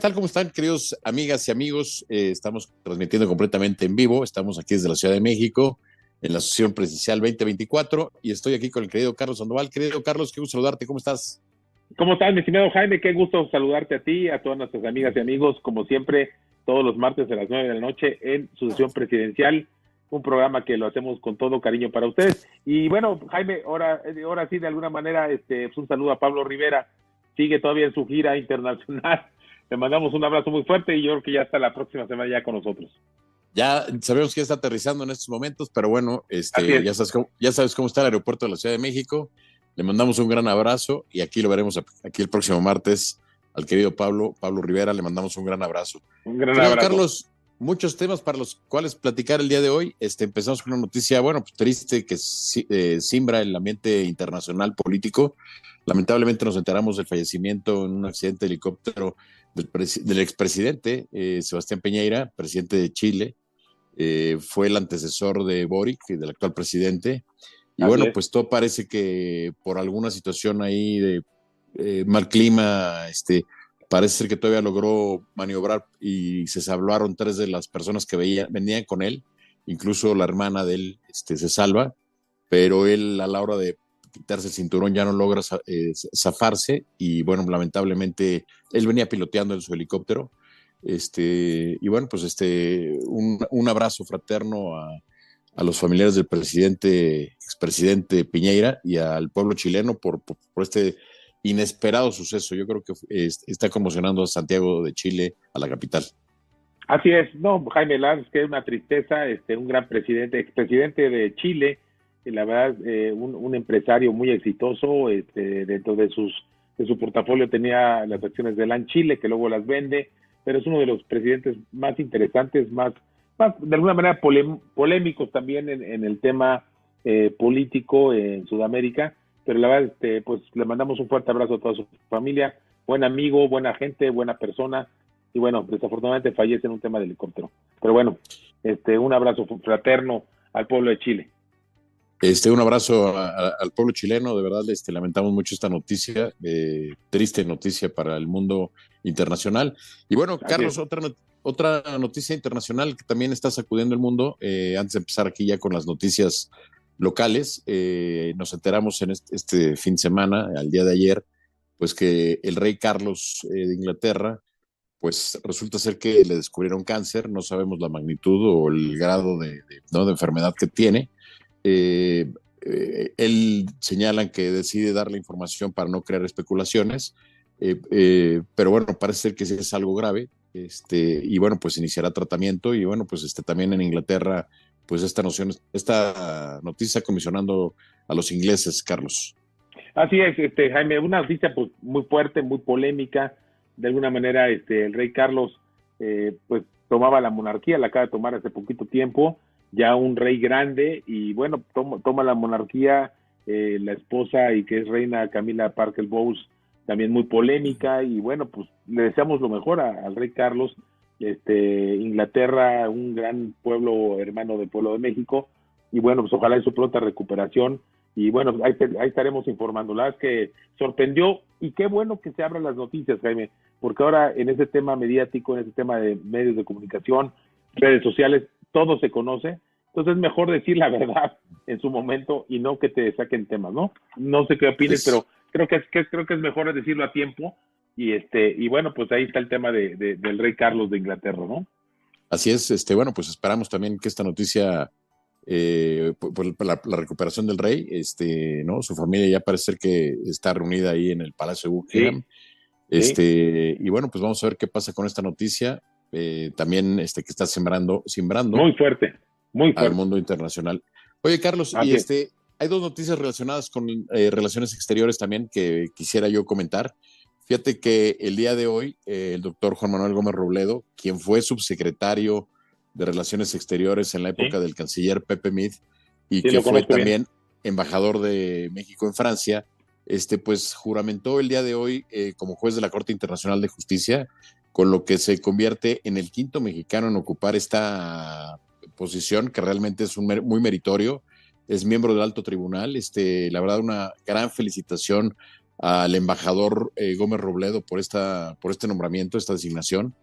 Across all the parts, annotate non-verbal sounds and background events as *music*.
Hola, ¿qué tal? ¿Cómo están, queridos amigas y amigos? Eh, estamos transmitiendo completamente en vivo. Estamos aquí desde la Ciudad de México, en la Asociación Presidencial 2024, y estoy aquí con el querido Carlos Sandoval. Querido Carlos, qué gusto saludarte. ¿Cómo estás? ¿Cómo estás, mi estimado Jaime? Qué gusto saludarte a ti, a todas nuestras amigas y amigos, como siempre, todos los martes a las nueve de la noche en Sucesión Presidencial, un programa que lo hacemos con todo cariño para ustedes. Y bueno, Jaime, ahora, ahora sí, de alguna manera, este, pues un saludo a Pablo Rivera, sigue todavía en su gira internacional te mandamos un abrazo muy fuerte y yo creo que ya está la próxima semana ya con nosotros. Ya sabemos que está aterrizando en estos momentos, pero bueno, este, ya, sabes cómo, ya sabes cómo está el aeropuerto de la Ciudad de México. Le mandamos un gran abrazo y aquí lo veremos aquí el próximo martes al querido Pablo, Pablo Rivera, le mandamos un gran abrazo. Un gran abrazo. Carlos, muchos temas para los cuales platicar el día de hoy. Este, empezamos con una noticia, bueno, pues triste que eh, simbra el ambiente internacional político. Lamentablemente nos enteramos del fallecimiento en un accidente de helicóptero del, expresidente eh, Sebastián Peñeira, presidente de Chile, eh, fue el antecesor de Boric, del actual presidente. Y bueno, pues todo parece que por alguna situación ahí de eh, mal clima, este, parece ser que todavía logró maniobrar y se salvaron tres de las personas que venían con él, incluso la hermana de él este, se salva, pero él a la hora de quitarse el cinturón, ya no logra eh, zafarse y bueno, lamentablemente él venía piloteando en su helicóptero. Este, y bueno, pues este, un, abrazo fraterno a, los familiares del presidente, expresidente Piñeira y al pueblo chileno por, este inesperado suceso. Yo creo que está conmocionando a Santiago de Chile, a la capital. Así es, no, Jaime Lanz, que es una tristeza, este, un gran presidente, expresidente de Chile, la verdad, eh, un, empresario muy exitoso, este, dentro de sus de su portafolio tenía las acciones de LAN Chile, que luego las vende, pero es uno de los presidentes más interesantes, más, más de alguna manera polémicos también en, el tema eh, político en Sudamérica, pero la verdad, este, pues le mandamos un fuerte abrazo a toda su familia, buen amigo, buena gente, buena persona, y bueno, desafortunadamente fallece en un tema de helicóptero. Pero bueno, este, un abrazo fraterno al pueblo de Chile. Este, un abrazo al pueblo chileno, de verdad, este, lamentamos mucho esta noticia, eh, triste noticia para el mundo internacional. Y bueno, Carlos, otra, otra noticia internacional que también está sacudiendo el mundo, eh, antes de empezar aquí ya con las noticias locales, eh, nos enteramos en este, fin de semana, al día de ayer, pues que el rey Carlos de Inglaterra, pues resulta ser que le descubrieron cáncer, no sabemos la magnitud o el grado de, ¿no? de enfermedad que tiene eh, eh, él señalan que decide dar la información para no crear especulaciones, eh, pero bueno, parece ser que es algo grave, este, y bueno, pues iniciará tratamiento, y bueno, pues este, también en Inglaterra, pues esta noción, esta noticia comisionando a los ingleses, Carlos. Así es, este, Jaime, una noticia pues, muy fuerte, muy polémica, de alguna manera este, el rey Carlos pues tomaba la monarquía, la acaba de tomar hace poquito tiempo, ya un rey grande y bueno, toma, la monarquía eh, la esposa y que es reina Camila Parker Bowles, también muy polémica y bueno, pues le deseamos lo mejor al rey Carlos, este Inglaterra, un gran pueblo hermano del pueblo de México y bueno, pues ojalá en su pronta recuperación y bueno, ahí, ahí estaremos informando. La que sorprendió y qué bueno que se abran las noticias, Jaime, porque ahora en ese tema mediático, en ese tema de medios de comunicación, redes sociales, todo se conoce, entonces es mejor decir la *laughs* verdad en su momento y no que te saquen temas, ¿no? No sé qué opines, pero creo que, es, creo que es mejor decirlo a tiempo y este y bueno, pues ahí está el tema de, del rey Carlos de Inglaterra, ¿no? Así es, este bueno, pues esperamos también que esta noticia eh, por, la, recuperación del rey, este, ¿no? Su familia ya parece ser que está reunida ahí en el Palacio de Buckingham. Este, y bueno, pues vamos a ver qué pasa con esta noticia. Eh, también este, que está sembrando, sembrando. Muy fuerte, muy fuerte. Al mundo internacional. Oye, Carlos, y este, hay dos noticias relacionadas con eh, relaciones exteriores también que quisiera yo comentar. Fíjate que el día de hoy, eh, el doctor Juan Manuel Gómez Robledo, quien fue subsecretario de Relaciones Exteriores en la época del canciller Pepe Mid y que fue también embajador de México en Francia, este, pues juramentó el día de hoy como juez de la Corte Internacional de Justicia con lo que se convierte en el quinto mexicano en ocupar esta posición, que realmente es un muy meritorio. Es miembro del alto tribunal. Este, la verdad, una gran felicitación al embajador eh, Gómez Robledo por, esta, por este nombramiento, esta designación.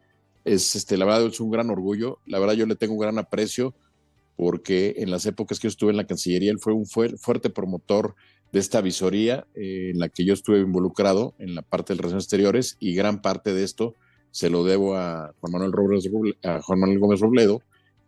Es, este, la verdad, es un gran orgullo. La verdad, yo le tengo un gran aprecio porque en las épocas que yo estuve en la Cancillería, él fue un fuerte promotor de esta visoría eh, en la que yo estuve involucrado en la parte de relaciones exteriores y gran parte de esto se lo debo a Juan Manuel, Robles, a Juan Manuel Gómez Robledo,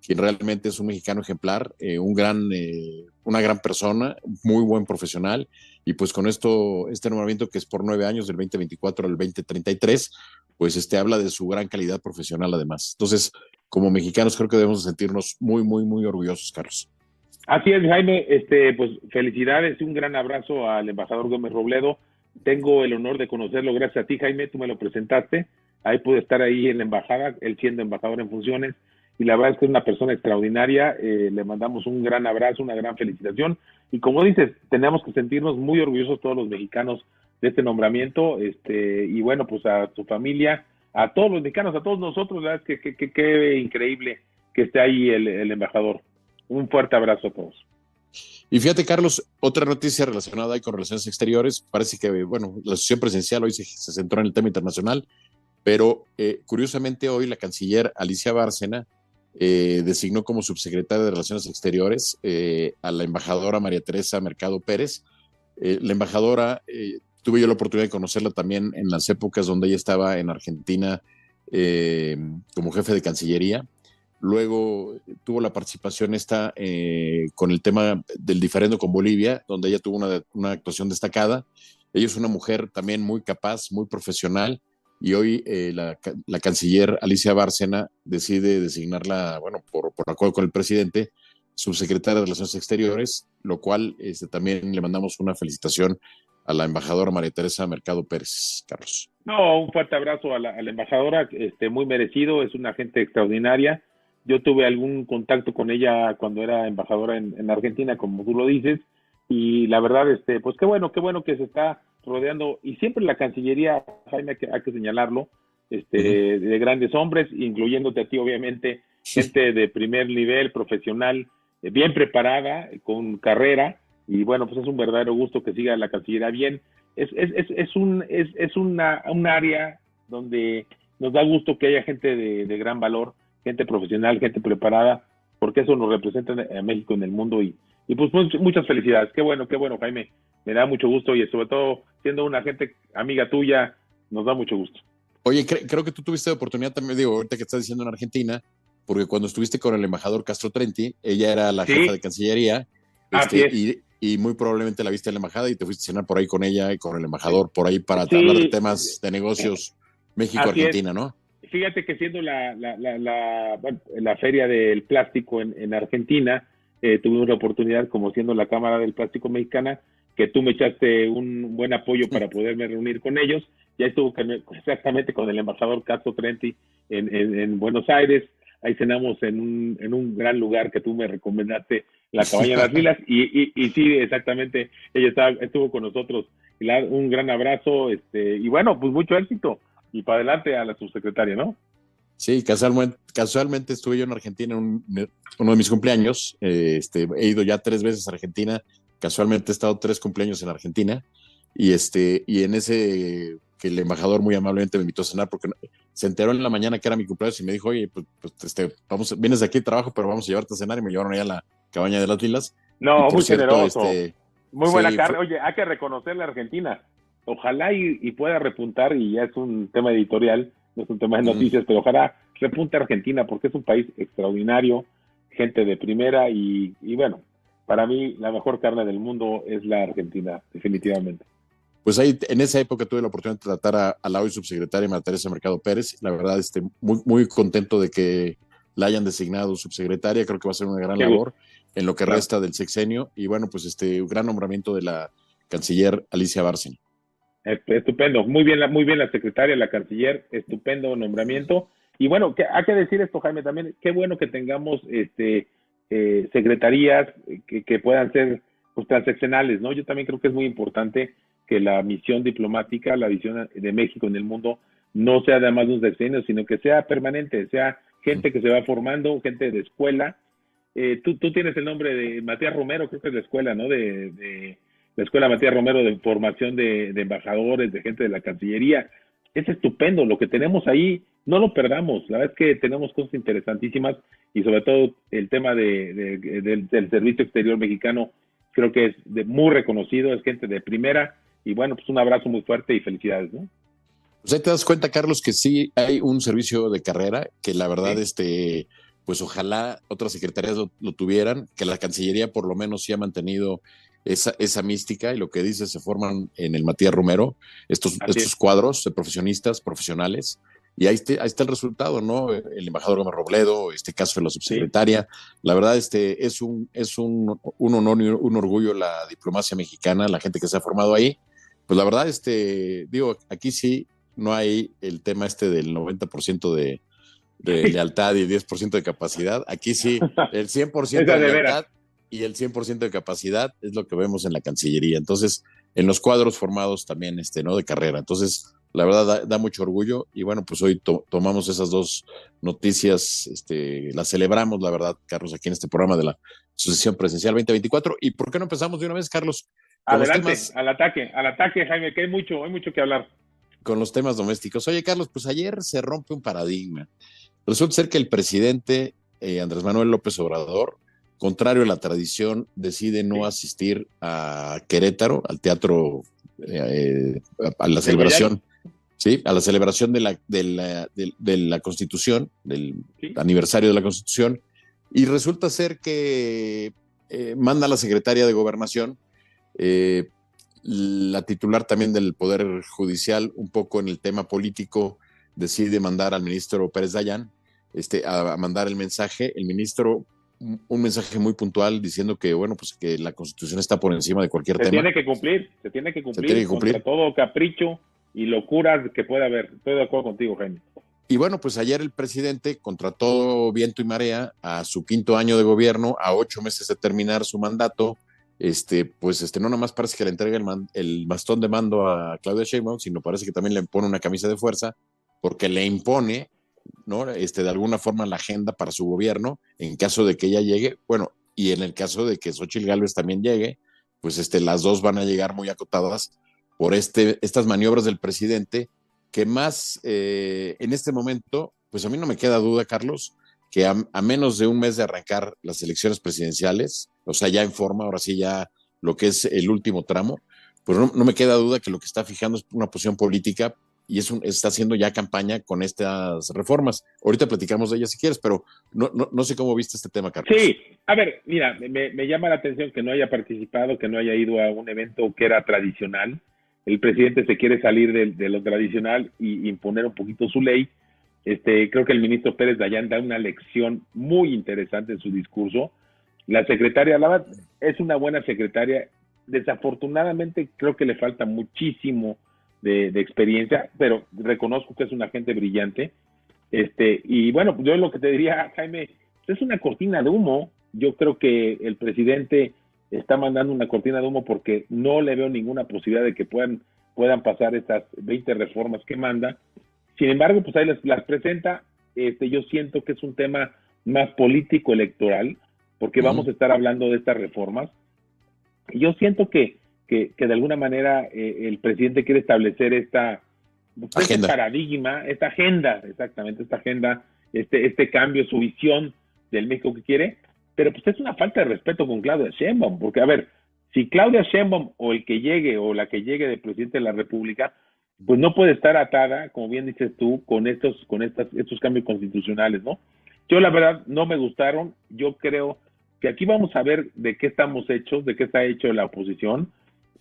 quien realmente es un mexicano ejemplar, eh, un gran, eh, una gran persona, muy buen profesional, y pues con esto, este nombramiento que es por nueve años, del 2024 al 2033, pues este habla de su gran calidad profesional además. Entonces, como mexicanos creo que debemos sentirnos muy, muy, muy orgullosos, Carlos. Así es, Jaime, este, pues felicidades, un gran abrazo al embajador Gómez Robledo. Tengo el honor de conocerlo gracias a ti, Jaime, tú me lo presentaste. Ahí pude estar ahí en la embajada, él siendo embajador en funciones, y la verdad es que es una persona extraordinaria. Eh, le mandamos un gran abrazo, una gran felicitación. Y como dices, tenemos que sentirnos muy orgullosos todos los mexicanos de este nombramiento. Este, y bueno, pues a su familia, a todos los mexicanos, a todos nosotros, la verdad es que qué increíble que esté ahí el, embajador. Un fuerte abrazo a todos. Y fíjate, Carlos, otra noticia relacionada ahí con relaciones exteriores. Parece que, bueno, la sesión presencial hoy se, centró en el tema internacional, pero eh, curiosamente hoy la canciller Alicia Bárcena eh, designó como subsecretaria de Relaciones Exteriores eh, a la embajadora María Teresa Mercado Pérez. la embajadora tuve yo la oportunidad de conocerla también en las épocas donde ella estaba en Argentina eh, como jefe de Cancillería. Luego tuvo la participación esta eh, con el tema del diferendo con Bolivia, donde ella tuvo una, actuación destacada. Ella es una mujer también muy capaz, muy profesional, y hoy eh, la, canciller Alicia Bárcena decide designarla, bueno, por, acuerdo con el presidente, subsecretaria de Relaciones Exteriores, lo cual este, también le mandamos una felicitación a la embajadora María Teresa Mercado Pérez, Carlos. No, un fuerte abrazo a la, embajadora, este, muy merecido, es una gente extraordinaria. Yo tuve algún contacto con ella cuando era embajadora en, Argentina, como tú lo dices, y la verdad, este, pues qué bueno, qué bueno que se está rodeando, y siempre la Cancillería, Jaime, hay que, señalarlo, este, de grandes hombres, incluyéndote a ti, obviamente, gente de primer nivel, profesional, eh, bien preparada, con carrera, y bueno, pues es un verdadero gusto que siga la Cancillería bien. Es, es, es, es un, es, es una, un área donde nos da gusto que haya gente de, gran valor, gente profesional, gente preparada, porque eso nos representa a México en el mundo y, y pues muchas felicidades. Qué bueno, qué bueno, Jaime. Me da mucho gusto y sobre todo siendo una gente amiga tuya, nos da mucho gusto. Oye, creo que tú tuviste oportunidad también, digo, ahorita que estás diciendo en Argentina, porque cuando estuviste con el embajador Castro Trenti, ella era la jefa de Cancillería, este, y, y muy probablemente la viste en la embajada y te fuiste a cenar por ahí con ella y con el embajador por ahí para hablar de temas de negocios México-Argentina, ¿no? Fíjate que siendo la, la, la, la, feria del plástico en, en Argentina, eh, tuvimos la oportunidad, como siendo la Cámara del Plástico Mexicana, que tú me echaste un buen apoyo para poderme reunir con ellos. Ya estuvo exactamente con el embajador Castro Trenti en, en, en Buenos Aires, ahí cenamos en un, en un gran lugar que tú me recomendaste, la cabaña de las Lilas, y, y, sí, exactamente, ella estaba, estuvo con nosotros, un gran abrazo, este, y bueno, pues mucho éxito, y para adelante a la subsecretaria, ¿no? Sí, casualmente, casualmente estuve yo en Argentina en uno de mis cumpleaños, eh, este, he ido ya tres veces a Argentina, casualmente he estado tres cumpleaños en Argentina, y este, y en ese que el embajador muy amablemente me invitó a cenar porque se enteró en la mañana que era mi cumpleaños y me dijo, oye, pues, pues este, vamos, vienes de aquí de trabajo, pero vamos a llevarte a cenar y me llevaron allá a la cabaña de las lilas. No, muy generoso. Este, muy buena carne. Oye, hay que reconocerle a Argentina. Ojalá y, pueda repuntar, y ya es un tema editorial, no es un tema de noticias, pero ojalá repunte Argentina porque es un país extraordinario, gente de primera y, y bueno, para mí la mejor carne del mundo es la Argentina, definitivamente pues ahí en esa época tuve la oportunidad de tratar a, la hoy subsecretaria María Teresa Mercado Pérez. La verdad, este, muy, muy contento de que la hayan designado subsecretaria. Creo que va a ser una gran labor en lo que resta del sexenio. Y bueno, pues este gran nombramiento de la canciller Alicia Bárcena. Estupendo, muy bien, la, muy bien la secretaria, la canciller, estupendo nombramiento. Y bueno, que, hay que decir esto, Jaime, también, qué bueno que tengamos este eh, secretarías que, que, puedan ser pues, transaccionales, ¿no? Yo también creo que es muy importante que la misión diplomática, la visión de México en el mundo, no sea de más de un sexenio, sino que sea permanente, sea gente que se va formando, gente de escuela. Eh, tú, tú tienes el nombre de Matías Romero, creo que es de escuela, ¿no? De, la Escuela Matías Romero de formación de, embajadores, de gente de la Cancillería. Es estupendo, lo que tenemos ahí, no lo perdamos. La verdad es que tenemos cosas interesantísimas y sobre todo el tema del, servicio exterior mexicano creo que es de, muy reconocido, es gente de primera y bueno, pues un abrazo muy fuerte y felicidades, ¿no? Pues ahí te das cuenta, Carlos, que sí hay un servicio de carrera que la verdad, este, pues ojalá otras secretarías lo, tuvieran, que la Cancillería por lo menos sí ha mantenido esa, esa mística y lo que dice se forman en el Matías Romero, estos, estos cuadros de profesionistas, profesionales, y ahí, está, ahí está el resultado, ¿no? El embajador Gómez Robledo, este caso de la subsecretaria. La verdad, este es un, es un, un honor y un orgullo la diplomacia mexicana, la gente que se ha formado ahí. Pues la verdad, este, digo, aquí sí no hay el tema este del 90% de, de lealtad y el 10% de capacidad. Aquí sí, *laughs* el 100% de lealtad y el 100% de capacidad es lo que vemos en la Cancillería. Entonces, en los cuadros formados también, este, ¿no? De carrera. Entonces, la verdad da, mucho orgullo y bueno, pues hoy tomamos esas dos noticias, este, las celebramos, la verdad, Carlos, aquí en este programa de la Sucesión Presencial 2024. ¿Y por qué no empezamos de una vez, Carlos? Adelante, al ataque, al ataque, Jaime, que hay mucho, hay mucho que hablar. Con los temas domésticos. Oye, Carlos, pues ayer se rompe un paradigma. Resulta ser que el presidente eh, Andrés Manuel López Obrador, contrario a la tradición, decide no asistir a Querétaro, al teatro, eh, a la celebración, sí, a la celebración de la, de la, de, la Constitución, del aniversario de la Constitución, y resulta ser que eh, manda a la secretaria de Gobernación, la titular también del Poder Judicial, un poco en el tema político, decide mandar al ministro Pérez Dayán, este, a, mandar el mensaje, el ministro un mensaje muy puntual diciendo que bueno pues que la constitución está por encima de cualquier tema. Se tiene que cumplir, se tiene que cumplir, contra todo capricho y locura que pueda haber. Estoy de acuerdo contigo, Jaime. Y bueno, pues ayer el presidente, contra todo viento y marea, a su quinto año de gobierno, a ocho meses de terminar su mandato, este, pues este, no nada más parece que le entrega el, el bastón de mando a Claudia Sheinbaum, sino parece que también le pone una camisa de fuerza, porque le impone ¿no? Este, de alguna forma la agenda para su gobierno en caso de que ella llegue, bueno, y en el caso de que Xochitl Gálvez también llegue, pues este, las dos van a llegar muy acotadas por este, estas maniobras del presidente, que más eh, en este momento, pues a mí no me queda duda, Carlos, que a, menos de un mes de arrancar las elecciones presidenciales, o sea, ya en forma, ahora sí ya lo que es el último tramo, pues no, no me queda duda que lo que está fijando es una posición política y es está haciendo ya campaña con estas reformas. Ahorita platicamos de ellas si quieres, pero no, no, sé cómo viste este tema, Carlos. Sí, a ver, mira, me, llama la atención que no haya participado, que no haya ido a un evento que era tradicional. El presidente se quiere salir de, lo tradicional y imponer un poquito su ley. Este, creo que el ministro Pérez Dayán da una lección muy interesante en su discurso. La secretaria Lava es una buena secretaria. Desafortunadamente creo que le falta muchísimo de, experiencia, pero reconozco que es una gente brillante. Este, y bueno, yo lo que te diría, Jaime, es una cortina de humo. Yo creo que el presidente está mandando una cortina de humo porque no le veo ninguna posibilidad de que puedan, puedan pasar estas 20 reformas que manda. Sin embargo, pues ahí las, las presenta. Este, yo siento que es un tema más político electoral, porque vamos a estar hablando de estas reformas. Yo siento que que, de alguna manera eh, el presidente quiere establecer esta pues, este paradigma, esta agenda, exactamente, esta agenda, este, este cambio, su visión del México que quiere, pero pues es una falta de respeto con Claudia Sheinbaum, porque a ver, si Claudia Sheinbaum o el que llegue o la que llegue de presidente de la República, pues no puede estar atada, como bien dices tú, con estos, con estas, estos cambios constitucionales, ¿no? Yo la verdad no me gustaron, yo creo que aquí vamos a ver de qué estamos hechos, de qué está hecho la oposición,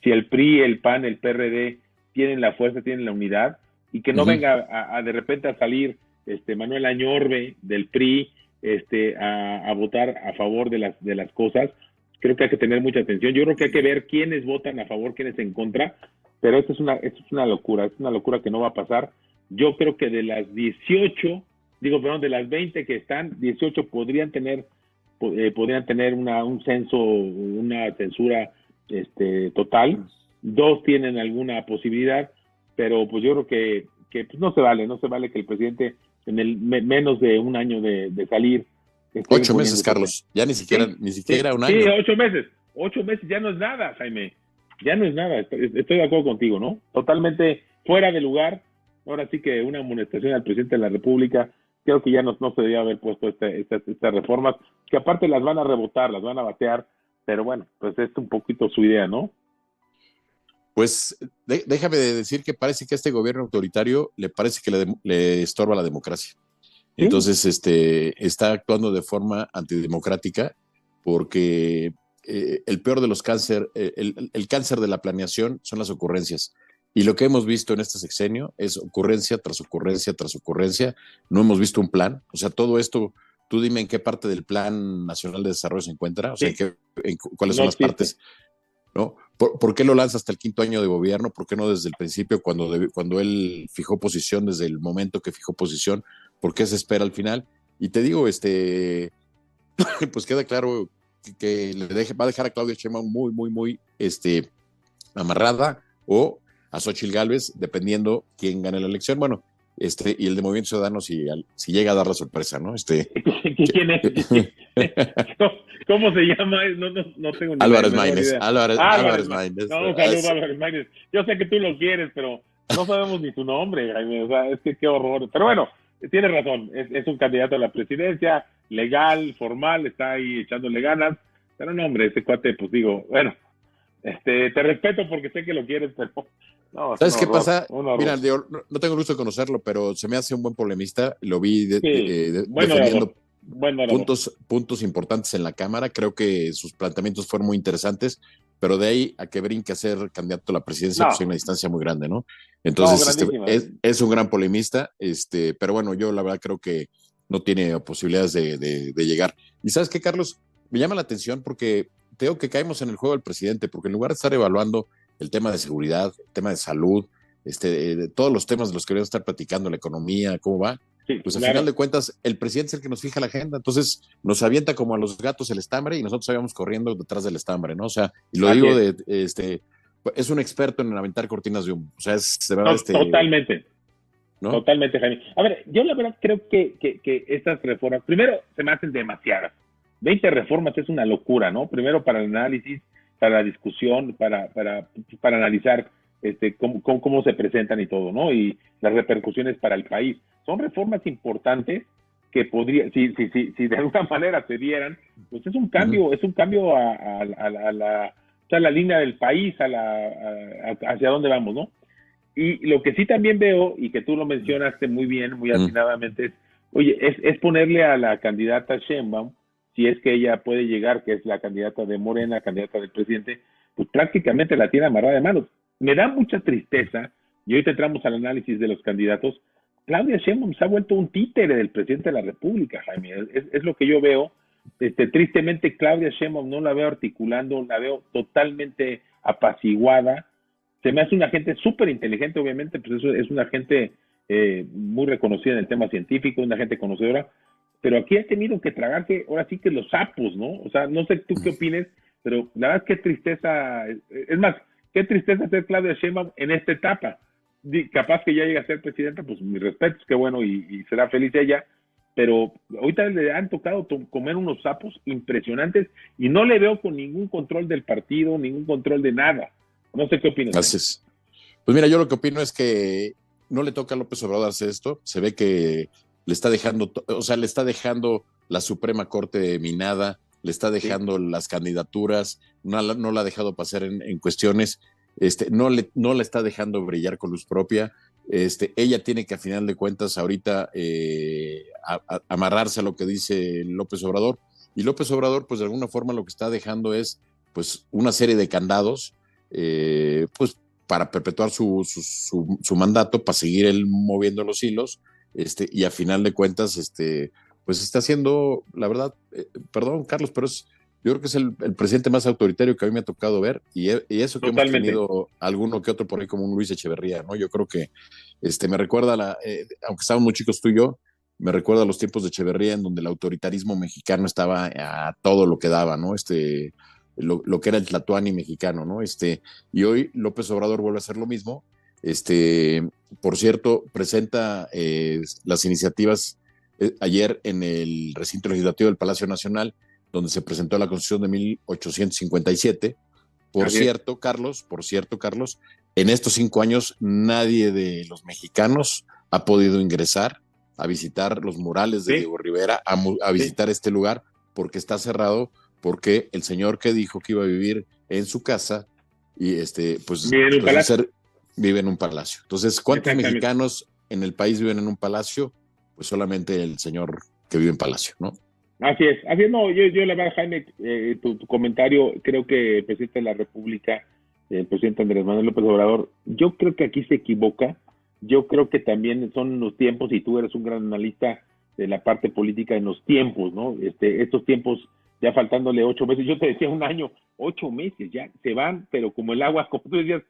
si el PRI, el PAN, el PRD tienen la fuerza, tienen la unidad, y que no venga a, de repente a salir este Manuel Añorbe del PRI este a, votar a favor de las de las cosas. Creo que hay que tener mucha atención. Yo creo que hay que ver quiénes votan a favor, quiénes en contra, pero esto es una esto es una locura, es una locura que no va a pasar. Yo creo que de las 18, digo, perdón, de las 20 que están, 18 podrían tener eh, podrían tener una, un censo, una censura este, total, dos tienen alguna posibilidad, pero pues yo creo que, que pues no se vale, no se vale que el presidente en el menos de un año de, salir. Ocho meses, Carlos, ya ni siquiera, ni siquiera un año. Sí, ocho meses, ocho meses ya no es nada, Jaime. ya no es nada. Estoy, de acuerdo contigo, ¿no? Totalmente fuera de lugar. Ahora sí que una amonestación al presidente de la República, creo que ya no, no se debía haber puesto este, este, estas reformas, que aparte las van a rebotar, las van a batear, pero bueno, pues es un poquito su idea, ¿no? Pues déjame decir que parece que a este gobierno autoritario le parece que le, estorba la democracia. Entonces, este, está actuando de forma antidemocrática porque eh, el peor de los cáncer, eh, el, cáncer de la planeación son las ocurrencias. Y lo que hemos visto en este sexenio es ocurrencia tras ocurrencia tras ocurrencia. No hemos visto un plan. O sea, todo esto, tú dime en qué parte del Plan Nacional de Desarrollo se encuentra, o sea, en cuáles son las partes ¿no? ¿Por, qué lo lanza hasta el quinto año de gobierno? ¿Por qué no desde el principio, cuando, cuando él fijó posición, desde el momento que fijó posición? ¿Por qué se espera al final? Y te digo, este, *laughs* pues queda claro que, le deje, va a dejar a Claudia Sheinbaum muy, muy, muy este, amarrada o a Xochitl Gálvez, dependiendo quién gane la elección. Bueno, este, y el de Movimiento Ciudadano si, si llega a dar la sorpresa, ¿no? Este, *laughs* ¿Quién es? *laughs* ¿Cómo se llama? No, no, no tengo ni Álvarez Maínez. Álvarez, Álvarez Maínez. No, saludos Álvarez Maínez. Yo sé que tú lo quieres, pero no sabemos ni tu nombre, Jaime. O sea, es que qué horror. Pero bueno, tienes razón. Es, es un candidato a la presidencia, legal, formal, está ahí echándole ganas. Pero no, hombre, ese cuate, pues digo, bueno, este, te respeto porque sé que lo quieres, pero ¿Sabes qué pasa? Mira, no, tengo gusto de conocerlo, pero se me hace un buen polemista. Lo vi defendiendo puntos, puntos importantes en la Cámara. Creo que sus planteamientos fueron muy interesantes, pero de ahí a que brinque a ser candidato a la presidencia, pues hay una distancia muy grande, ¿no? Entonces, este, es, un gran polemista, este, pero bueno, yo la verdad creo que no tiene posibilidades de, de llegar. ¿Y sabes qué, Carlos? Me llama la atención porque tengo que caemos en el juego del presidente, porque en lugar de estar evaluando el tema de seguridad, el tema de salud, este, de todos los temas de los que queremos estar platicando, la economía, cómo va, pues al final de cuentas el presidente es el que nos fija la agenda, entonces nos avienta como a los gatos el estambre y nosotros vayamos corriendo detrás del estambre, ¿no? O sea, y lo digo de, este, es un experto en aventar cortinas de humo, o sea, es este, Totalmente. ¿no? Totalmente, Jaime. A ver, yo la verdad creo que, que, que estas reformas, primero, se me hacen demasiadas. 20 reformas es una locura, ¿no? Primero para el análisis, para la discusión, para, para, para analizar este, cómo, cómo, se presentan y todo, ¿no? Y las repercusiones para el país. Son reformas importantes que podría, si, si, si, si de alguna *laughs* manera se dieran, pues es un cambio, es un cambio a, a, a, la, a la línea del país, a la, hacia dónde vamos, ¿no? Y lo que sí también veo, y que tú lo mencionaste muy bien, muy atinadamente, es, oye, es, es ponerle a la candidata Sheinbaum si es que ella puede llegar, que es la candidata de Morena, candidata del presidente, pues prácticamente la tiene amarrada de manos. Me da mucha tristeza, y hoy entramos al análisis de los candidatos, Claudia Sheinbaum se ha vuelto un títere del presidente de la República, Jaime, es, lo que yo veo. Este, tristemente Claudia Sheinbaum no la veo articulando, la veo totalmente apaciguada. Se me hace una gente súper inteligente, obviamente, pues eso es una gente eh, muy reconocida en el tema científico, una gente conocedora, pero aquí ha tenido que tragarse ahora sí que los sapos, ¿no? O sea, no sé tú qué opines, pero la verdad que tristeza, es más, qué tristeza ser Claudia Sheinbaum en esta etapa. Capaz que ya llegue a ser presidenta, pues mi respeto, qué bueno y, será feliz ella, pero ahorita le han tocado comer unos sapos impresionantes y no le veo con ningún control del partido, ningún control de nada. No sé qué opinas. Gracias. Pues mira, yo lo que opino es que no le toca a López Obrador hacer esto. Se ve que le está dejando, o sea, le está dejando la Suprema Corte minada, le está dejando las candidaturas, no, no, la ha dejado pasar en, cuestiones, este, no, le, no la está dejando brillar con luz propia. Este, ella tiene que, a final de cuentas, ahorita eh, amarrarse a lo que dice López Obrador. Y López Obrador, pues de alguna forma lo que está dejando es pues una serie de candados, eh, pues para perpetuar su, su, su, mandato, para seguir él moviendo los hilos este, y a final de cuentas, este, pues está haciendo, la verdad, eh, perdón, Carlos, pero es, yo creo que es el, presidente más autoritario que a mí me ha tocado ver, y, eso que hemos tenido alguno que otro por ahí como un Luis Echeverría, ¿no? Yo creo que este, me recuerda, la, eh, aunque estábamos muy chicos tú y yo, me recuerda a los tiempos de Echeverría en donde el autoritarismo mexicano estaba a todo lo que daba, ¿no? Este, lo, lo, que era el Tlatuani mexicano, ¿no? Este, y hoy López Obrador vuelve a hacer lo mismo, este, por cierto, presenta eh, las iniciativas eh, ayer en el recinto legislativo del Palacio Nacional, donde se presentó la Constitución de 1857, Por cierto, Carlos, por cierto, Carlos, en estos cinco años nadie de los mexicanos ha podido ingresar a visitar los murales de Diego Rivera, a, visitar este lugar, porque está cerrado, porque el señor que dijo que iba a vivir en su casa, y este, pues. Vive en un palacio. Entonces, ¿cuántos mexicanos en el país viven en un palacio? Pues solamente el señor que vive en palacio, ¿no? Así es, así es, no, yo, yo la verdad, Jaime, eh, tu, comentario, creo que el presidente de la República, el presidente Andrés Manuel López Obrador, yo creo que aquí se equivoca, yo creo que también son los tiempos, y tú eres un gran analista de la parte política en los tiempos, ¿no? Este, estos tiempos, ya faltándole ocho meses, yo te decía un año, ocho meses, ya se van, pero como el agua, como tú decías,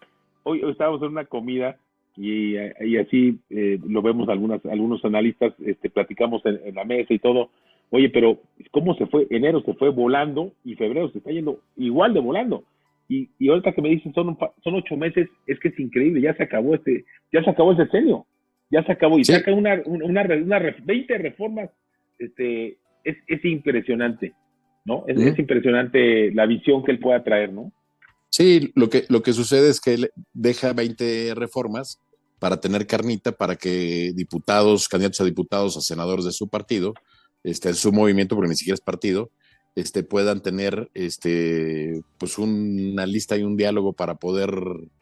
hoy, estábamos en una comida y, y así eh, lo vemos algunas, algunos analistas, este, platicamos en la mesa y todo, Oye, pero ¿cómo se fue? Enero se fue volando y febrero se está yendo igual de volando. Y, y ahorita que me dicen son, son ocho meses, es que es increíble, ya se acabó este, ya se acabó ese serio, ya se acabó y saca una, una, una, 20 reformas, este, es, es impresionante, ¿no? Es, es, impresionante la visión que él pueda traer, ¿no? Sí, lo que, lo que sucede es que él deja 20 reformas para tener carnita, para que diputados, candidatos a diputados, a senadores de su partido, este, su movimiento, porque ni siquiera es partido, este, puedan tener este, pues una lista y un diálogo para poder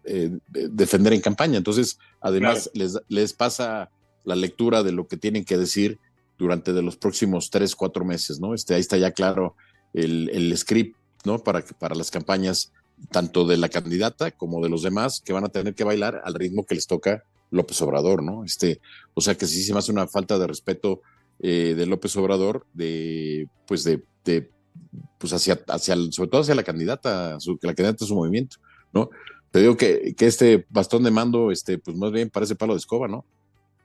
eh, defender en campaña. Entonces, además, les, les pasa la lectura de lo que tienen que decir durante de los próximos tres, cuatro meses, ¿no? Este, ahí está ya claro el, el script, ¿no? Para, para las campañas, tanto de la candidata como de los demás, que van a tener que bailar al ritmo que les toca López Obrador, ¿no? Este, o sea que sí se me hace una falta de respeto eh, de López Obrador, de, pues de, pues hacia, hacia sobre todo hacia la candidata, su, la candidata de su movimiento, ¿no? Te digo que, que, este bastón de mando, este, pues más bien parece palo de escoba, ¿no?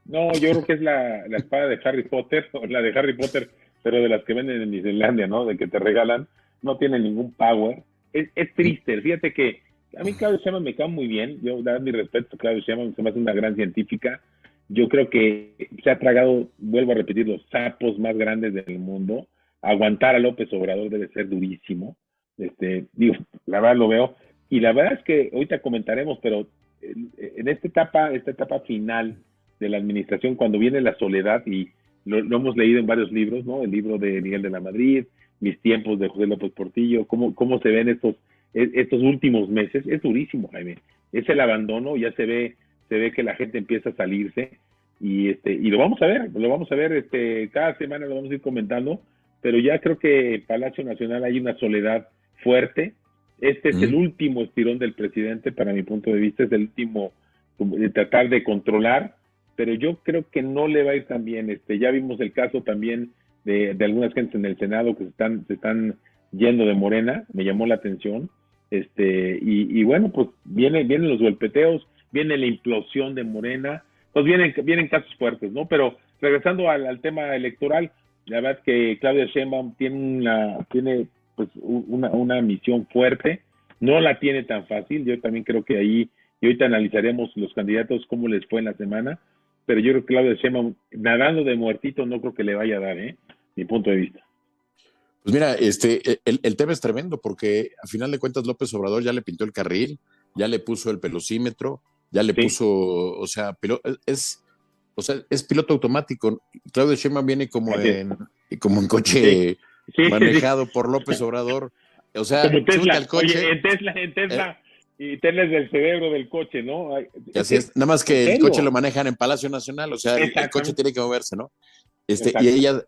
No, yo creo que es la, la espada de Harry Potter, *laughs* la de Harry Potter, pero de las que venden en Islandia, ¿no? De que te regalan, no tiene ningún power. Es, es triste, fíjate que a mí Claudio Sheinbaum me cae muy bien, yo dar mi respeto, Claudio Sheinbaum se me hace una gran científica, yo creo que se ha tragado, vuelvo a repetir, los sapos más grandes del mundo. Aguantar a López Obrador debe ser durísimo. Este, digo, la verdad lo veo. Y la verdad es que ahorita comentaremos, pero en, esta etapa, esta etapa final de la administración, cuando viene la soledad, y lo, hemos leído en varios libros, ¿no? El libro de Miguel de la Madrid, Mis tiempos de José López Portillo, cómo, cómo se ven estos, estos últimos meses, es durísimo, Jaime. Es el abandono, ya se ve se ve que la gente empieza a salirse y este y lo vamos a ver, lo vamos a ver este cada semana lo vamos a ir comentando, pero ya creo que Palacio Nacional hay una soledad fuerte. Este es el último estirón del presidente para mi punto de vista, es el último de tratar de controlar, pero yo creo que no le va a ir tan bien. Este, ya vimos el caso también de, algunas gentes en el Senado que se están, se están yendo de Morena, me llamó la atención. Este, y, y bueno, pues viene, vienen los golpeteos, viene la implosión de Morena, pues vienen, vienen casos fuertes, ¿no? Pero regresando al, tema electoral, la verdad que Claudia Sheinbaum tiene una, tiene pues una, una misión fuerte, no la tiene tan fácil, yo también creo que ahí, y ahorita analizaremos los candidatos, cómo les fue en la semana, pero yo creo que Claudia Sheinbaum, nadando de muertito, no creo que le vaya a dar, ¿eh? Mi punto de vista. Pues mira, este, el, el, tema es tremendo porque a final de cuentas López Obrador ya le pintó el carril, ya le puso el pelocímetro, ya le puso, o sea, es, o sea, es piloto automático. Claudio Sheinbaum viene como en, como en coche manejado por López Obrador. O sea, Tesla. Al coche, en Tesla, en Tesla. Eh, y Tesla es del cerebro del coche, ¿no? Así es, nada más que el coche lo manejan en Palacio Nacional, o sea, el, coche tiene que moverse, ¿no? Este, y ella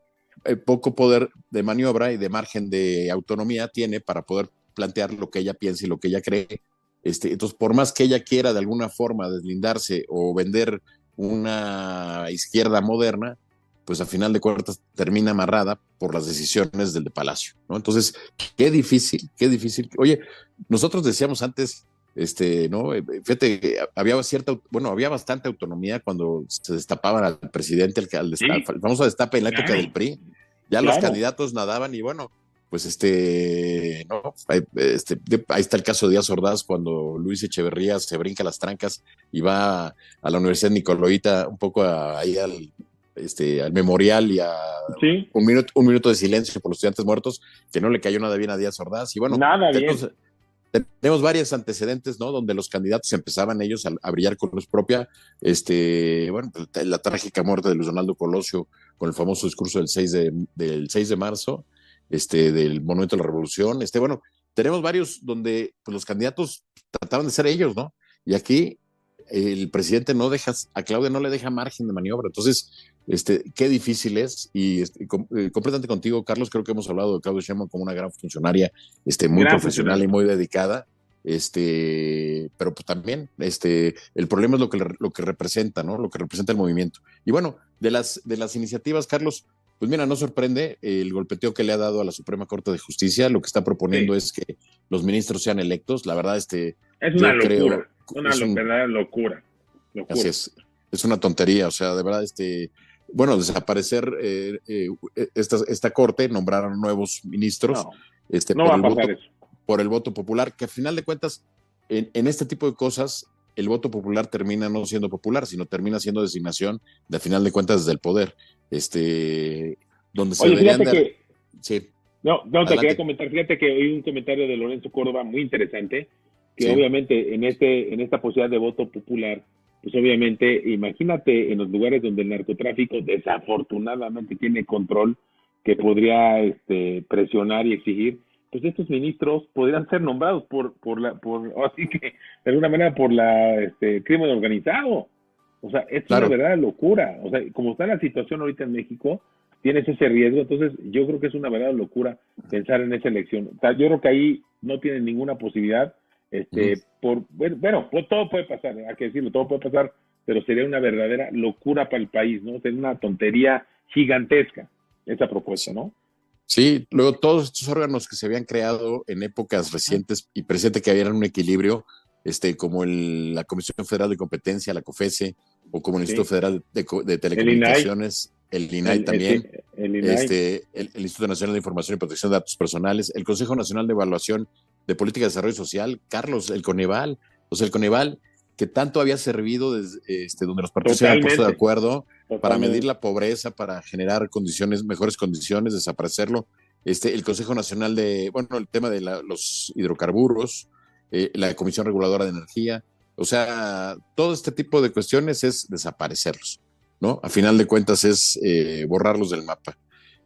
poco poder de maniobra y de margen de autonomía tiene para poder plantear lo que ella piensa y lo que ella cree este, entonces, por más que ella quiera de alguna forma deslindarse o vender una izquierda moderna, pues a final de cuentas termina amarrada por las decisiones del de Palacio, ¿no? Entonces, qué difícil, qué difícil. Oye, nosotros decíamos antes, este, ¿no? Eh, fíjate, había cierta, bueno, había bastante autonomía cuando se destapaban al presidente, al, al, famoso destape en la época del PRI. Ya los candidatos nadaban y bueno, pues este, no, este, ahí está el caso de Díaz Ordaz cuando Luis Echeverría se brinca las trancas y va a la Universidad Nicoloita un poco ahí al, este, al memorial y a un, minuto, un minuto de silencio por los estudiantes muertos, que no le cayó nada bien a Díaz Ordaz. Y bueno, nada bien. Tenemos varios antecedentes, ¿no? Donde los candidatos empezaban ellos a, brillar con luz propia. Este, bueno, la trágica muerte de Luis Donaldo Colosio con el famoso discurso del 6 de, del 6 de marzo, este, del Monumento de la Revolución. Este, bueno, tenemos varios donde pues, los candidatos trataban de ser ellos, ¿no? Y aquí el presidente no deja, a Claudia no le deja margen de maniobra. Entonces, este, qué difícil es. Y este, eh, completamente contigo, Carlos, creo que hemos hablado de Claudia Sheinbaum como una gran funcionaria, este, muy profesional y muy dedicada. Este, pero pues también, este, el problema es lo que, lo que representa, ¿no? Lo que representa el movimiento. Y bueno, de las, de las iniciativas, Carlos, pues mira, no sorprende el golpeteo que le ha dado a la Suprema Corte de Justicia. Lo que está proponiendo es que los ministros sean electos. La verdad, este. Es una locura. una verdadera locura. Así es. Es una tontería. O sea, de verdad, este. Bueno, desaparecer eh, eh, esta, esta corte, nombraron nuevos ministros. No, este, no por el voto, por el voto popular, que a final de cuentas, en, en, este tipo de cosas, el voto popular termina no siendo popular, sino termina siendo designación, de a final de cuentas, desde el poder este, donde se Oye, deberían fíjate de... que, Sí, no, no, te quería comentar, fíjate que oí un comentario de Lorenzo Córdoba muy interesante, que Sí. obviamente en este, en esta posibilidad de voto popular, pues obviamente, imagínate en los lugares donde el narcotráfico desafortunadamente tiene control, que podría este, presionar y exigir, pues estos ministros podrían ser nombrados por, por la, por, *laughs* así que, de alguna manera, por la este, crimen organizado. O sea, es Claro. una verdadera locura. O sea, como está la situación ahorita en México, tienes ese riesgo. Entonces, yo creo que es una verdadera locura pensar en esa elección. Yo creo que ahí no tienen ninguna posibilidad. Este, por, bueno, bueno, pues todo puede pasar, hay que decirlo, todo puede pasar, pero sería una verdadera locura para el país, ¿no? Sería una tontería gigantesca esa propuesta, ¿no? sí, luego todos estos órganos que se habían creado en épocas recientes y presente que había un equilibrio, este, como el- la Comisión Federal de Competencia, la COFESE, o como el Sí. Instituto Federal de, de Telecomunicaciones, el INAI, El- también, El, el INAI. este, el Instituto Nacional de Información y Protección de Datos Personales, el Consejo Nacional de Evaluación de Política de Desarrollo Social, Carlos, el Coneval, o sea, el Coneval que tanto había servido desde este, donde los partidos se habían puesto de Totalmente. acuerdo para medir la pobreza, para generar condiciones, mejores condiciones, desaparecerlo. Este, el Consejo Nacional de, bueno, el tema de la- los hidrocarburos, eh, la Comisión Reguladora de Energía, o sea, todo este tipo de cuestiones es desaparecerlos, ¿no? A final de cuentas es eh, borrarlos del mapa.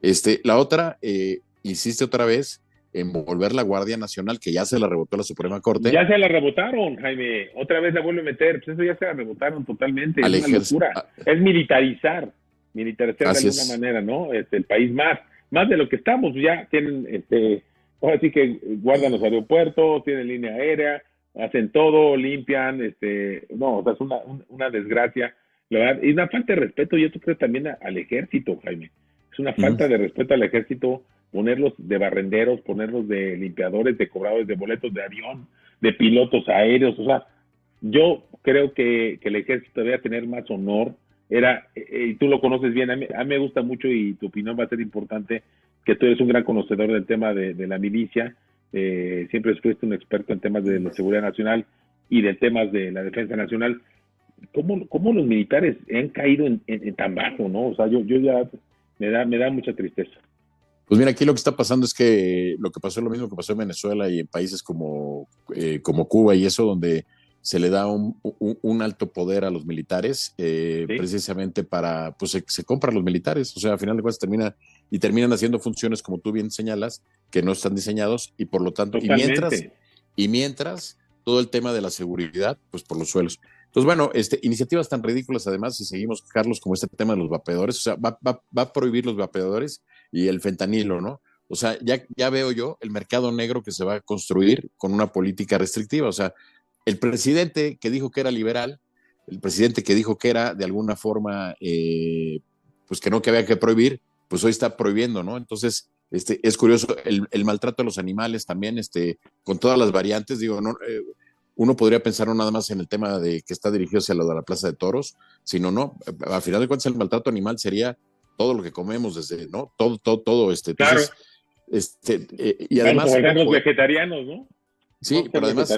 Este, la otra, eh, insiste otra vez en volver la Guardia Nacional, que ya se la rebotó la Suprema Corte, Ya se la rebotaron, Jaime. Otra vez la vuelve a meter. Pues eso ya se la rebotaron totalmente. al es una locura. Es militarizar. Militarizar Así de es. alguna manera, ¿no? Este, el país más. Más de lo que estamos. Ya tienen, este, ahora sí que guardan los aeropuertos, tienen línea aérea, hacen todo, limpian, este, no, o sea, es una, un- una desgracia. La verdad, y una falta de respeto, yo creo también a- al ejército, Jaime. Es una falta de respeto al ejército ponerlos de barrenderos, ponerlos de limpiadores, de cobradores de boletos de avión, de pilotos aéreos, o sea, yo creo que, que el ejército debe tener más honor. Era, eh, y tú lo conoces bien, a mí, a mí me gusta mucho y tu opinión va a ser importante, que tú eres un gran conocedor del tema de, de la milicia, eh, siempre fuiste un experto en temas de la seguridad nacional y de temas de la defensa nacional. ¿Cómo, cómo los militares han caído en, en- en tan bajo, no? O sea, yo, yo ya me da, me da mucha tristeza. Pues mira, aquí lo que está pasando es que lo que pasó es lo mismo que pasó en Venezuela y en países como, eh, como Cuba y eso, donde se le da un, un- un alto poder a los militares, eh, Sí. precisamente para, pues se, se compran los militares, o sea, a final de cuentas termina y terminan haciendo funciones, como tú bien señalas, que no están diseñados y por lo tanto, y mientras, y mientras todo el tema de la seguridad, pues por los suelos. Entonces, bueno, este, iniciativas tan ridículas, además, si seguimos, Carlos, como este tema de los vapeadores, o sea, va, va- va a prohibir los vapeadores y el fentanilo, ¿no? O sea, ya, ya veo yo el mercado negro que se va a construir con una política restrictiva. O sea, el presidente que dijo que era liberal, el presidente que dijo que era de alguna forma, eh, pues que no, que había que prohibir, pues hoy está prohibiendo, ¿no? Entonces, este, es curioso, el, el maltrato a los animales también, este, con todas las variantes, digo, no, eh, uno podría pensar no nada más en el tema de que está dirigido hacia lo de la Plaza de Toros, sino no, a final de cuentas el maltrato animal sería todo lo que comemos desde, ¿no? Todo, todo, todo, este. Entonces, este, eh, y además, los ojo, vegetarianos, ¿no? sí, ser pero además,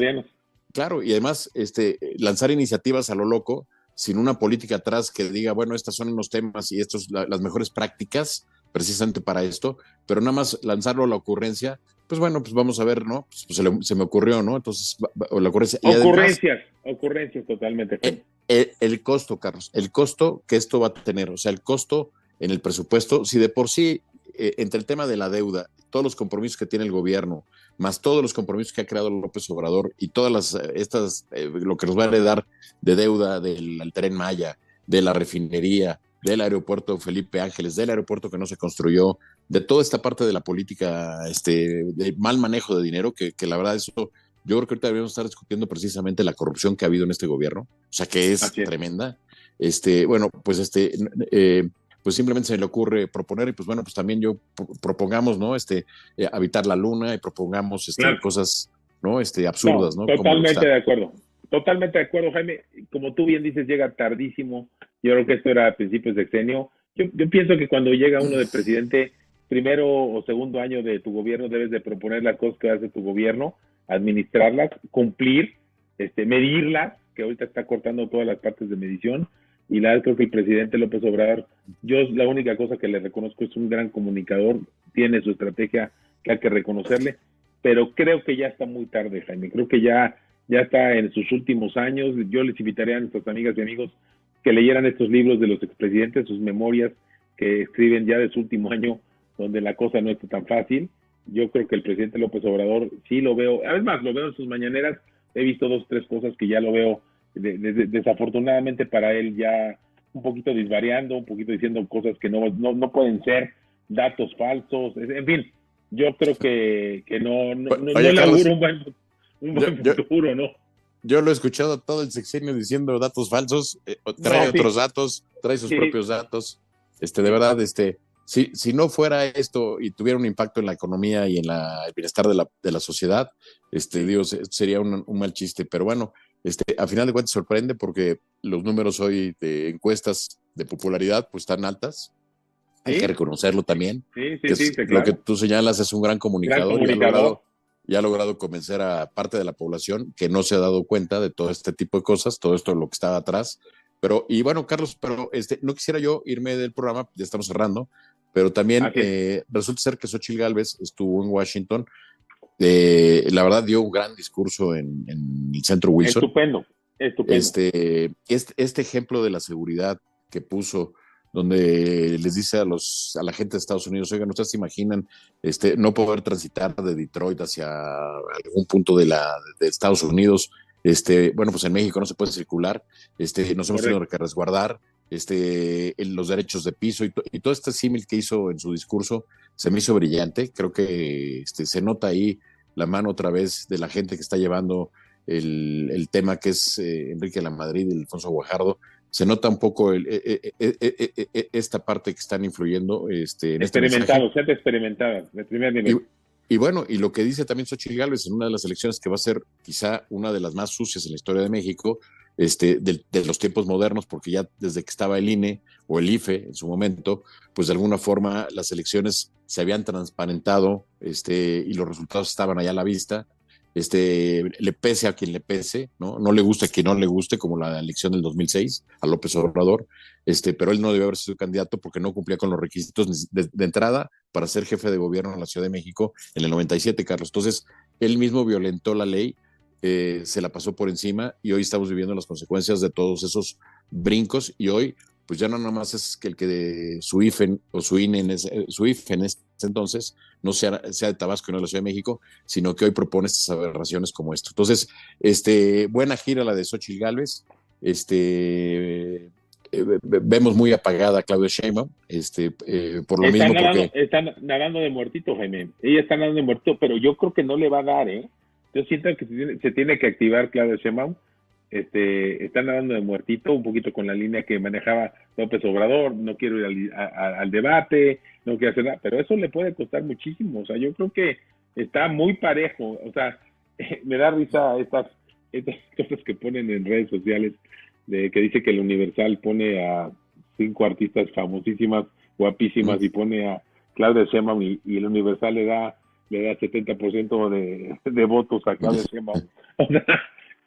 claro, y además, este, lanzar iniciativas a lo loco, sin una política atrás que diga, bueno, estas son unos temas y estos la- las mejores prácticas precisamente para esto, pero nada más lanzarlo a la ocurrencia, pues bueno, pues vamos a ver, ¿no? Pues, pues se, me ocurrió, ¿no? Entonces, o la ocurrencia. Ocurrencias, ocurrencias totalmente. El, el, costo, Carlos, el costo que esto va a tener, o sea, el costo en el presupuesto, si de por sí, eh, entre el tema de la deuda, todos los compromisos que tiene el gobierno, más todos los compromisos que ha creado López Obrador y todas las, eh, estas, eh, lo que nos va a heredar de deuda del tren Maya, de la refinería, del aeropuerto Felipe Ángeles, del aeropuerto que no se construyó, de toda esta parte de la política, este, de mal manejo de dinero, que, la verdad eso, yo creo que ahorita deberíamos estar discutiendo precisamente la corrupción que ha habido en este gobierno, o sea que es, tremenda. Este, bueno, pues este, eh, pues simplemente se le ocurre proponer y pues bueno, pues también yo propongamos, ¿no? Este, eh, habitar la luna y propongamos este, cosas, ¿no? Este, absurdas, ¿no? Totalmente de acuerdo. Totalmente de acuerdo, Jaime. Como tú bien dices, llega tardísimo. Yo creo que esto era a principios de sexenio. Yo, yo pienso que cuando llega uno de presidente, primero o segundo año de tu gobierno, debes de proponer las cosas que hace tu gobierno, administrarlas, cumplir, este, medirlas, que ahorita está cortando todas las partes de medición. Y la creo que el presidente López Obrador, yo la única cosa que le reconozco es un gran comunicador, tiene su estrategia que hay que reconocerle, pero creo que ya está muy tarde, Jaime. Creo que ya ya está en sus últimos años. Yo les invitaría a nuestras amigas y amigos que leyeran estos libros de los expresidentes, sus memorias que escriben ya de su último *laughs* año, donde la cosa no está tan fácil. Yo creo que el presidente López Obrador sí lo veo, además lo veo en sus mañaneras, he visto dos tres cosas que ya lo veo desafortunadamente para él ya un poquito disvariando, un poquito diciendo cosas que no, no, no pueden ser, datos falsos, en fin, yo creo que, que no, no, no, auguro un buen un buen futuro, ¿no? Yo lo he escuchado todo el sexenio diciendo datos falsos, eh, trae otros datos, trae sus propios datos. Este, de verdad, este, si, si no fuera esto y tuviera un impacto en la economía y en la, el bienestar de la, de la sociedad, este, Dios, sería un, mal chiste. Pero bueno, este, a final de cuentas sorprende porque los números hoy de encuestas de popularidad pues están altas. Hay que reconocerlo también. Sí, sí, sí, Lo que tú señalas es un gran comunicador. Gran comunicador y ha logrado convencer a parte de la población que no se ha dado cuenta de todo este tipo de cosas, todo esto lo que estaba atrás. Pero, y bueno, Carlos, pero este, no quisiera yo irme del programa, ya estamos cerrando, pero también ah, eh, resulta ser que Xochitl Galvez estuvo en Washington. Eh, la verdad dio un gran discurso en, el centro Wilson. Estupendo, estupendo. Este, este, este ejemplo de la seguridad que puso donde les dice a los a la gente de Estados Unidos, oigan, ustedes se imaginan este no poder transitar de Detroit hacia algún punto de la de Estados Unidos, este, bueno, pues en México no se puede circular, este, nos hemos tenido que resguardar, este, los derechos de piso y, y todo este símil que hizo en su discurso se me hizo brillante. Creo que este, se nota ahí la mano otra vez de la gente que está llevando el, el tema que es eh, Enrique La Madrid y Alfonso Guajardo se nota un poco el, eh, eh, eh, esta parte que están influyendo. Este, en este Experimentado, gente experimentada, de primer nivel. Y, bueno, y lo que dice también Xochitl Gálvez en una de las elecciones que va a ser quizá una de las más sucias en la historia de México, este, de, los tiempos modernos, porque ya desde que estaba el INE o el IFE en su momento, pues de alguna forma las elecciones se habían transparentado este, y los resultados estaban allá a la vista este, le pese a quien le pese, ¿no? No le guste a quien no le guste, como la elección del 2006 a López Obrador, este, pero él no debió haber sido candidato porque no cumplía con los requisitos de, entrada para ser jefe de gobierno en la Ciudad de México en el 97, Carlos. Entonces, él mismo violentó la ley, eh, se la pasó por encima y hoy estamos viviendo las consecuencias de todos esos brincos y hoy pues ya no nada más es que el que de su IFE o su INE en ese, su IFE en entonces no sea, sea de Tabasco y no de la Ciudad de México, sino que hoy propone estas aberraciones como esto. Entonces, este, buena gira la de Xochitl Gálvez, este, eh, vemos muy apagada a Claudia Sheinbaum, este, eh, por lo mismo porque... Están nadando de muertito, Jaime, ella está nadando de muertito, pero yo creo que no le va a dar, ¿eh? Yo siento que se tiene, se tiene que activar Claudia Sheinbaum, este, están hablando de muertito, un poquito con la línea que manejaba López Obrador, no quiero ir al, debate, no quiero hacer nada, pero eso le puede costar muchísimo, o sea, yo creo que está muy parejo, o sea, *laughs* me da risa estas, estas *laughs* cosas que ponen en redes sociales, de que dice que el Universal pone a cinco artistas famosísimas, guapísimas, y pone a Claudia Sheinbaum y, el Universal le da le da 70% de, de votos a Claudia *laughs* Sheinbaum. O sea,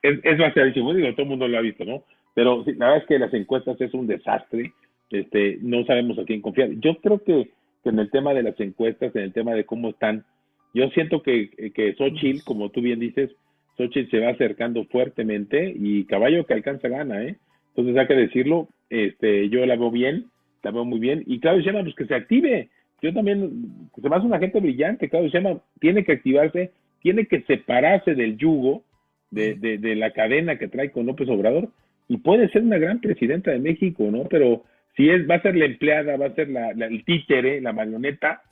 es, es digo, todo el mundo lo ha visto, ¿no? Pero la verdad es que las encuestas es un desastre, este, no sabemos a quién confiar. Yo creo que, en el tema de las encuestas, en el tema de cómo están Yo siento que, que Xochitl, como tú bien dices, Xochitl se va acercando fuertemente y caballo que alcanza gana, ¿eh? Entonces hay que decirlo, este, yo la veo bien, la veo muy bien. Y Claudio Sheinbaum, pues que se active. Yo también, se me hace una gente brillante, Claudio Sheinbaum tiene que activarse, tiene que separarse del yugo, de, de, la cadena que trae con López Obrador, y puede ser una gran presidenta de México, ¿no? Pero si es, va a ser la empleada, va a ser la, el títere, la marioneta,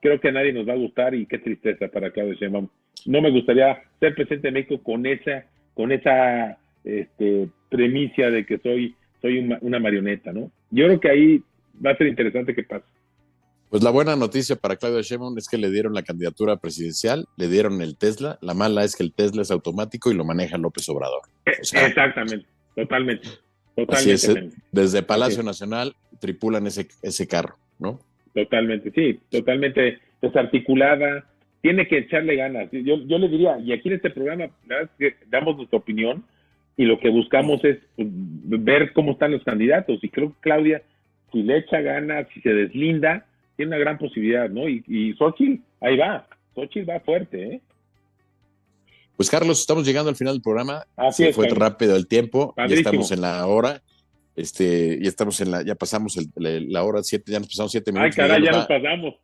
creo que a nadie nos va a gustar y qué tristeza para Claudio Sheinbaum. No me gustaría ser presidente de México con esa, con esa este, premicia de que soy, soy una, marioneta, ¿no? Yo creo que ahí va a ser interesante que pase. Pues la buena noticia para Claudio Sheinbaum es que le dieron la candidatura presidencial, le dieron el Tesla. La mala es que el Tesla es automático y lo maneja López Obrador. Exactamente, totalmente. totalmente. desde Palacio Nacional tripulan ese, ese carro, ¿no? Totalmente, sí, totalmente desarticulada, tiene que echarle ganas. Yo, yo le diría, y aquí en este programa, que damos nuestra opinión y lo que buscamos es pues, ver cómo están los candidatos. Y creo que Claudia, si le echa ganas, si se deslinda, tiene una gran posibilidad, ¿no? Y, y Xochitl, ahí va, Xochitl va fuerte, ¿eh? Pues Carlos, estamos llegando al final del programa. Así es, fue rápido el tiempo, ya estamos en la hora. Este, ya estamos en la, ya pasamos la hora siete, ya nos pasamos siete minutos. Ay, caray, ya nos pasamos.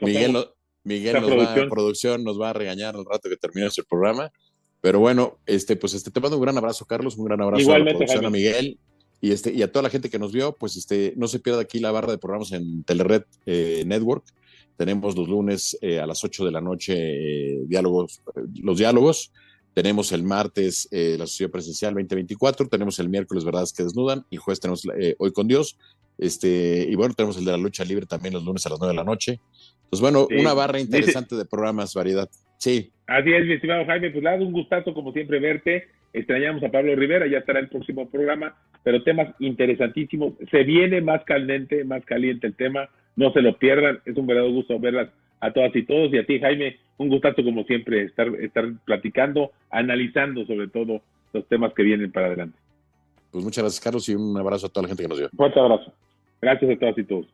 Miguel, Miguel nos producción. Va, producción nos va a regañar al rato que termine el programa. Pero bueno, este, pues este, te mando un gran abrazo, Carlos, un gran abrazo a la producción, a Miguel y, este, y a toda la gente que nos vio, pues este, no se pierda aquí la barra de programas en Telered eh, Network. Tenemos los lunes eh, a las 8 de la noche eh, diálogos, los diálogos. Tenemos el martes la sociedad presencial 2024, tenemos el miércoles Verdades que Desnudan y jueves tenemos Hoy con Dios. Este, y bueno, tenemos el de la lucha libre también los lunes a las 9 de la noche. Entonces, bueno, una barra interesante de programas, variedad. Sí. Así es, mi estimado Jaime, pues nada, un gustazo como siempre verte. Extrañamos a Pablo Rivera, ya estará el próximo programa, pero temas interesantísimos. Se viene más caliente, más caliente el tema, no se lo pierdan, es un verdadero gusto verlas a todas y todos y a ti Jaime, un gustazo como siempre estar, estar platicando, analizando sobre todo los temas que vienen para adelante. Pues muchas gracias Carlos y un abrazo a toda la gente que nos vio. Fuerte abrazo. Gracias a todas y todos.